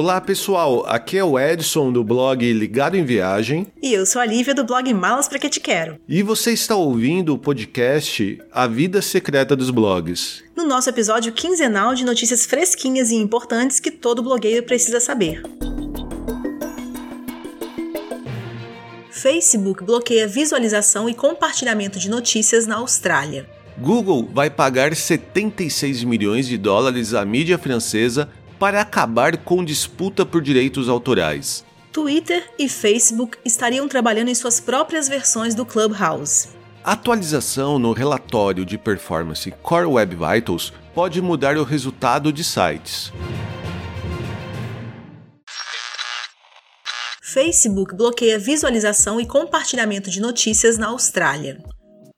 Olá pessoal, aqui é o Edson do blog Ligado em Viagem. E eu sou a Lívia do blog Malas Pra Que Te Quero. E você está ouvindo o podcast A Vida Secreta dos Blogs. No nosso episódio quinzenal de notícias fresquinhas e importantes que todo blogueiro precisa saber. Facebook bloqueia visualização e compartilhamento de notícias na Austrália. Google vai pagar 76 milhões de dólares à mídia francesa para acabar com disputa por direitos autorais. Twitter e Facebook estariam trabalhando em suas próprias versões do Clubhouse. Atualização no relatório de performance Core Web Vitals pode mudar o resultado de sites. Facebook bloqueia visualização e compartilhamento de notícias na Austrália.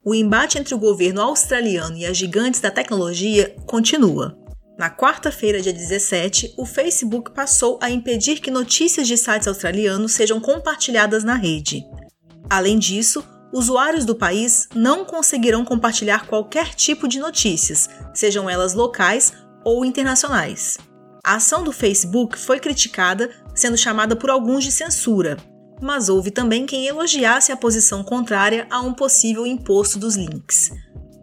O embate entre o governo australiano e as gigantes da tecnologia continua. Na quarta-feira, dia 17, o Facebook passou a impedir que notícias de sites australianos sejam compartilhadas na rede. Além disso, usuários do país não conseguirão compartilhar qualquer tipo de notícias, sejam elas locais ou internacionais. A ação do Facebook foi criticada, sendo chamada por alguns de censura, mas houve também quem elogiasse a posição contrária a um possível imposto dos links.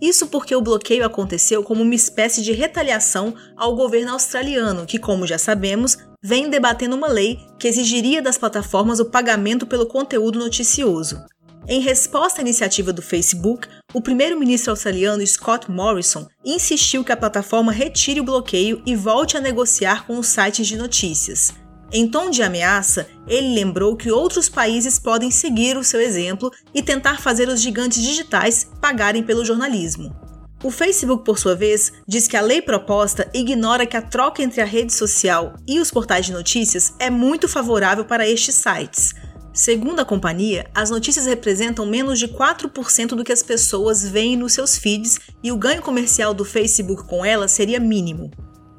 Isso porque o bloqueio aconteceu como uma espécie de retaliação ao governo australiano, que, como já sabemos, vem debatendo uma lei que exigiria das plataformas o pagamento pelo conteúdo noticioso. Em resposta à iniciativa do Facebook, o primeiro-ministro australiano Scott Morrison insistiu que a plataforma retire o bloqueio e volte a negociar com os sites de notícias. Em tom de ameaça, ele lembrou que outros países podem seguir o seu exemplo e tentar fazer os gigantes digitais pagarem pelo jornalismo. O Facebook, por sua vez, diz que a lei proposta ignora que a troca entre a rede social e os portais de notícias é muito favorável para estes sites. Segundo a companhia, as notícias representam menos de 4% do que as pessoas veem nos seus feeds e o ganho comercial do Facebook com elas seria mínimo.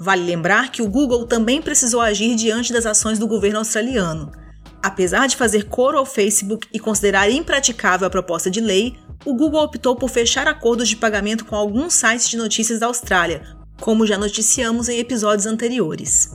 Vale lembrar que o Google também precisou agir diante das ações do governo australiano. Apesar de fazer coro ao Facebook e considerar impraticável a proposta de lei, o Google optou por fechar acordos de pagamento com alguns sites de notícias da Austrália, como já noticiamos em episódios anteriores.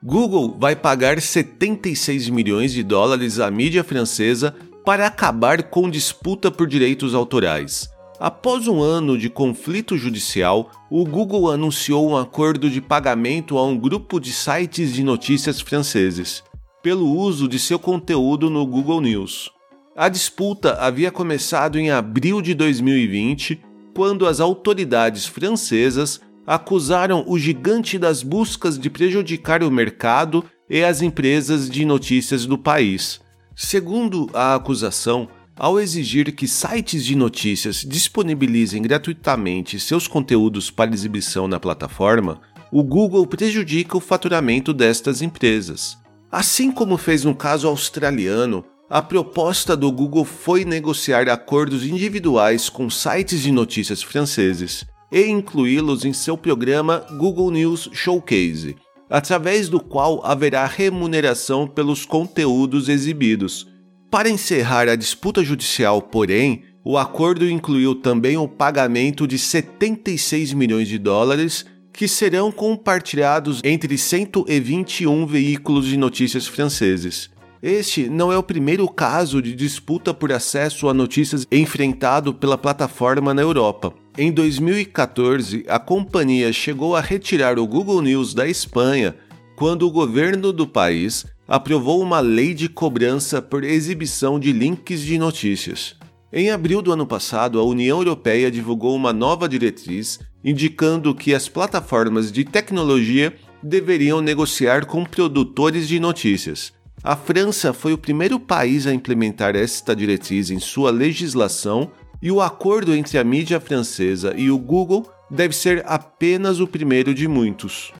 Google vai pagar 76 milhões de dólares à mídia francesa para acabar com disputa por direitos autorais. Após um ano de conflito judicial, o Google anunciou um acordo de pagamento a um grupo de sites de notícias franceses, pelo uso de seu conteúdo no Google News. A disputa havia começado em abril de 2020, quando as autoridades francesas acusaram o gigante das buscas de prejudicar o mercado e as empresas de notícias do país. Segundo a acusação, ao exigir que sites de notícias disponibilizem gratuitamente seus conteúdos para exibição na plataforma, o Google prejudica o faturamento destas empresas. Assim como fez no caso australiano, a proposta do Google foi negociar acordos individuais com sites de notícias franceses e incluí-los em seu programa Google News Showcase, através do qual haverá remuneração pelos conteúdos exibidos para encerrar a disputa judicial, porém, o acordo incluiu também o pagamento de 76 milhões de dólares que serão compartilhados entre 121 veículos de notícias franceses. Este não é o primeiro caso de disputa por acesso a notícias enfrentado pela plataforma na Europa. Em 2014, a companhia chegou a retirar o Google News da Espanha quando o governo do país aprovou uma lei de cobrança por exibição de links de notícias. Em abril do ano passado, a União Europeia divulgou uma nova diretriz indicando que as plataformas de tecnologia deveriam negociar com produtores de notícias. A França foi o primeiro país a implementar esta diretriz em sua legislação e o acordo entre a mídia francesa e o Google deve ser apenas o primeiro de muitos.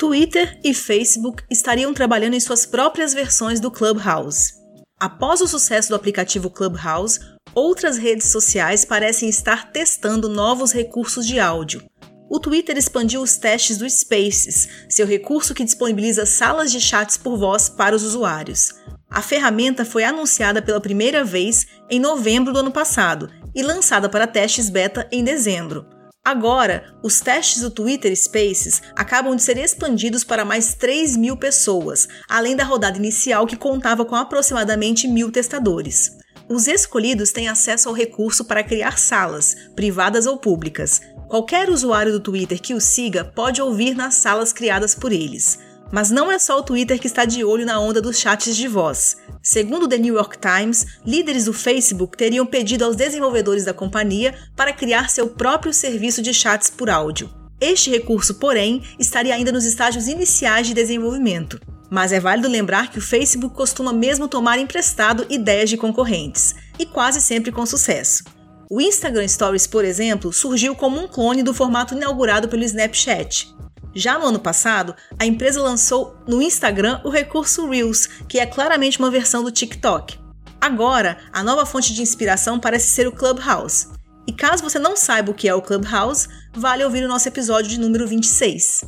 Twitter e Facebook estariam trabalhando em suas próprias versões do Clubhouse. Após o sucesso do aplicativo Clubhouse, outras redes sociais parecem estar testando novos recursos de áudio. O Twitter expandiu os testes do Spaces, seu recurso que disponibiliza salas de chats por voz para os usuários. A ferramenta foi anunciada pela primeira vez em novembro do ano passado e lançada para testes beta em dezembro. Agora, os testes do Twitter Spaces acabam de ser expandidos para mais 3 mil pessoas, além da rodada inicial que contava com aproximadamente mil testadores. Os escolhidos têm acesso ao recurso para criar salas, privadas ou públicas. Qualquer usuário do Twitter que o siga pode ouvir nas salas criadas por eles. Mas não é só o Twitter que está de olho na onda dos chats de voz. Segundo o The New York Times, líderes do Facebook teriam pedido aos desenvolvedores da companhia para criar seu próprio serviço de chats por áudio. Este recurso, porém, estaria ainda nos estágios iniciais de desenvolvimento. Mas é válido lembrar que o Facebook costuma mesmo tomar emprestado ideias de concorrentes, e quase sempre com sucesso. O Instagram Stories, por exemplo, surgiu como um clone do formato inaugurado pelo Snapchat. Já no ano passado, a empresa lançou no Instagram o recurso Reels, que é claramente uma versão do TikTok. Agora, a nova fonte de inspiração parece ser o Clubhouse. E caso você não saiba o que é o Clubhouse, vale ouvir o nosso episódio de número 26.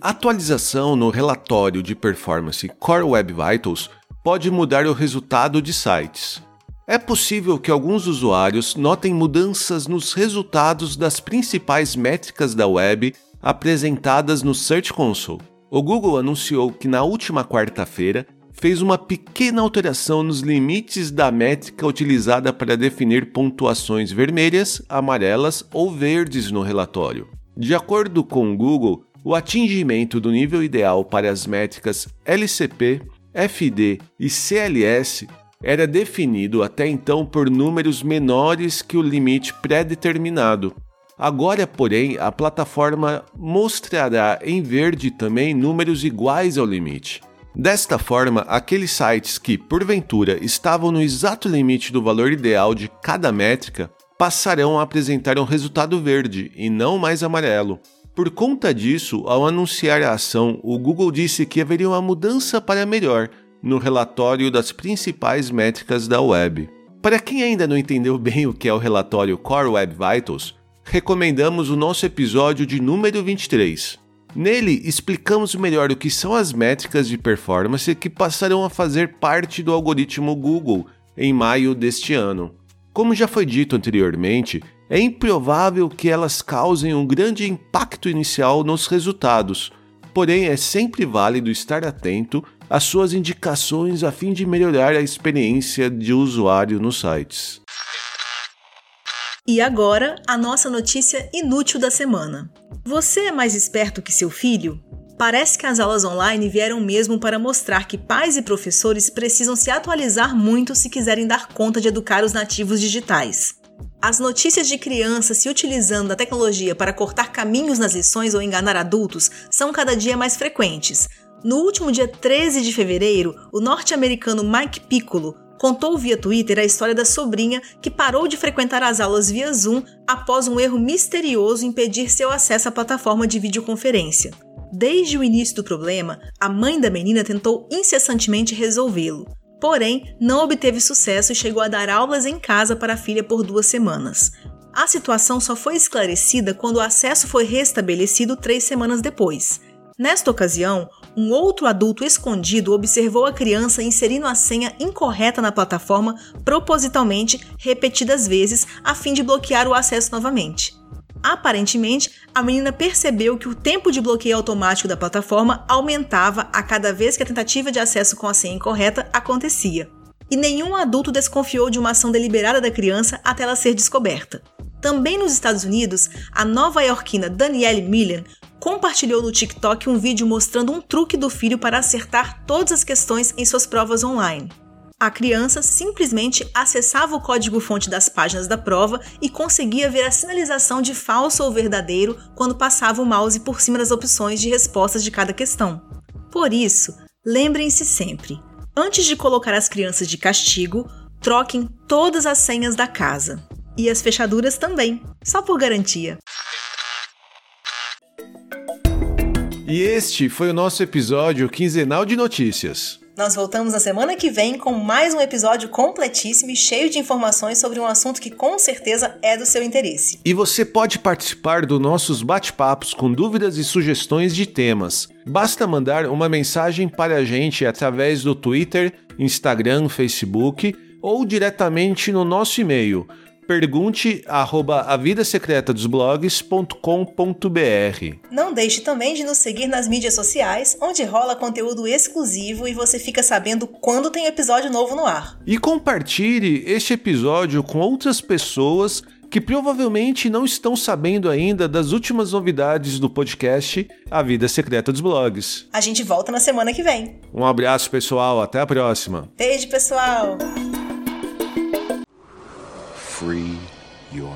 Atualização no relatório de performance Core Web Vitals pode mudar o resultado de sites. É possível que alguns usuários notem mudanças nos resultados das principais métricas da web apresentadas no Search Console. O Google anunciou que na última quarta-feira fez uma pequena alteração nos limites da métrica utilizada para definir pontuações vermelhas, amarelas ou verdes no relatório. De acordo com o Google, o atingimento do nível ideal para as métricas LCP, FD e CLS era definido até então por números menores que o limite pré-determinado. Agora, porém, a plataforma mostrará em verde também números iguais ao limite. Desta forma, aqueles sites que, porventura, estavam no exato limite do valor ideal de cada métrica passarão a apresentar um resultado verde e não mais amarelo. Por conta disso, ao anunciar a ação, o Google disse que haveria uma mudança para melhor no relatório das principais métricas da web. Para quem ainda não entendeu bem o que é o relatório Core Web Vitals, recomendamos o nosso episódio de número 23. Nele, explicamos melhor o que são as métricas de performance que passarão a fazer parte do algoritmo Google em maio deste ano. Como já foi dito anteriormente, é improvável que elas causem um grande impacto inicial nos resultados, porém é sempre válido estar atento às suas indicações a fim de melhorar a experiência de usuário nos sites. E agora, a nossa notícia inútil da semana. Você é mais esperto que seu filho? Parece que as aulas online vieram mesmo para mostrar que pais e professores precisam se atualizar muito se quiserem dar conta de educar os nativos digitais. As notícias de crianças se utilizando da tecnologia para cortar caminhos nas lições ou enganar adultos são cada dia mais frequentes. No último dia 13 de fevereiro, o norte-americano Mike Piccolo contou via Twitter a história da sobrinha que parou de frequentar as aulas via Zoom após um erro misterioso impedir seu acesso à plataforma de videoconferência. Desde o início do problema, a mãe da menina tentou incessantemente resolvê-lo porém não obteve sucesso e chegou a dar aulas em casa para a filha por duas semanas. A situação só foi esclarecida quando o acesso foi restabelecido três semanas depois. Nesta ocasião, um outro adulto escondido observou a criança inserindo a senha incorreta na plataforma propositalmente repetidas vezes a fim de bloquear o acesso novamente. Aparentemente, a menina percebeu que o tempo de bloqueio automático da plataforma aumentava a cada vez que a tentativa de acesso com a senha incorreta acontecia. E nenhum adulto desconfiou de uma ação deliberada da criança até ela ser descoberta. Também nos Estados Unidos, a nova-iorquina Danielle Millen compartilhou no TikTok um vídeo mostrando um truque do filho para acertar todas as questões em suas provas online a criança simplesmente acessava o código-fonte das páginas da prova e conseguia ver a sinalização de falso ou verdadeiro quando passava o mouse por cima das opções de respostas de cada questão. Por isso, lembrem-se sempre: antes de colocar as crianças de castigo, troquem todas as senhas da casa. E as fechaduras também, só por garantia. E este foi o nosso episódio quinzenal de notícias. Nós voltamos na semana que vem com mais um episódio completíssimo e cheio de informações sobre um assunto que com certeza é do seu interesse. E você pode participar dos nossos bate-papos com dúvidas e sugestões de temas. Basta mandar uma mensagem para a gente através do Twitter, Instagram, Facebook ou diretamente no nosso e-mail pergunte arroba avidasecretadosblogs.com.br. Não deixe também de nos seguir nas mídias sociais, onde rola conteúdo exclusivo e você fica sabendo quando tem episódio novo no ar. E compartilhe este episódio com outras pessoas que provavelmente não estão sabendo ainda das últimas novidades do podcast A Vida Secreta dos Blogs. A gente volta na semana que vem. Um abraço, pessoal. Até a próxima. Beijo, pessoal. Free your.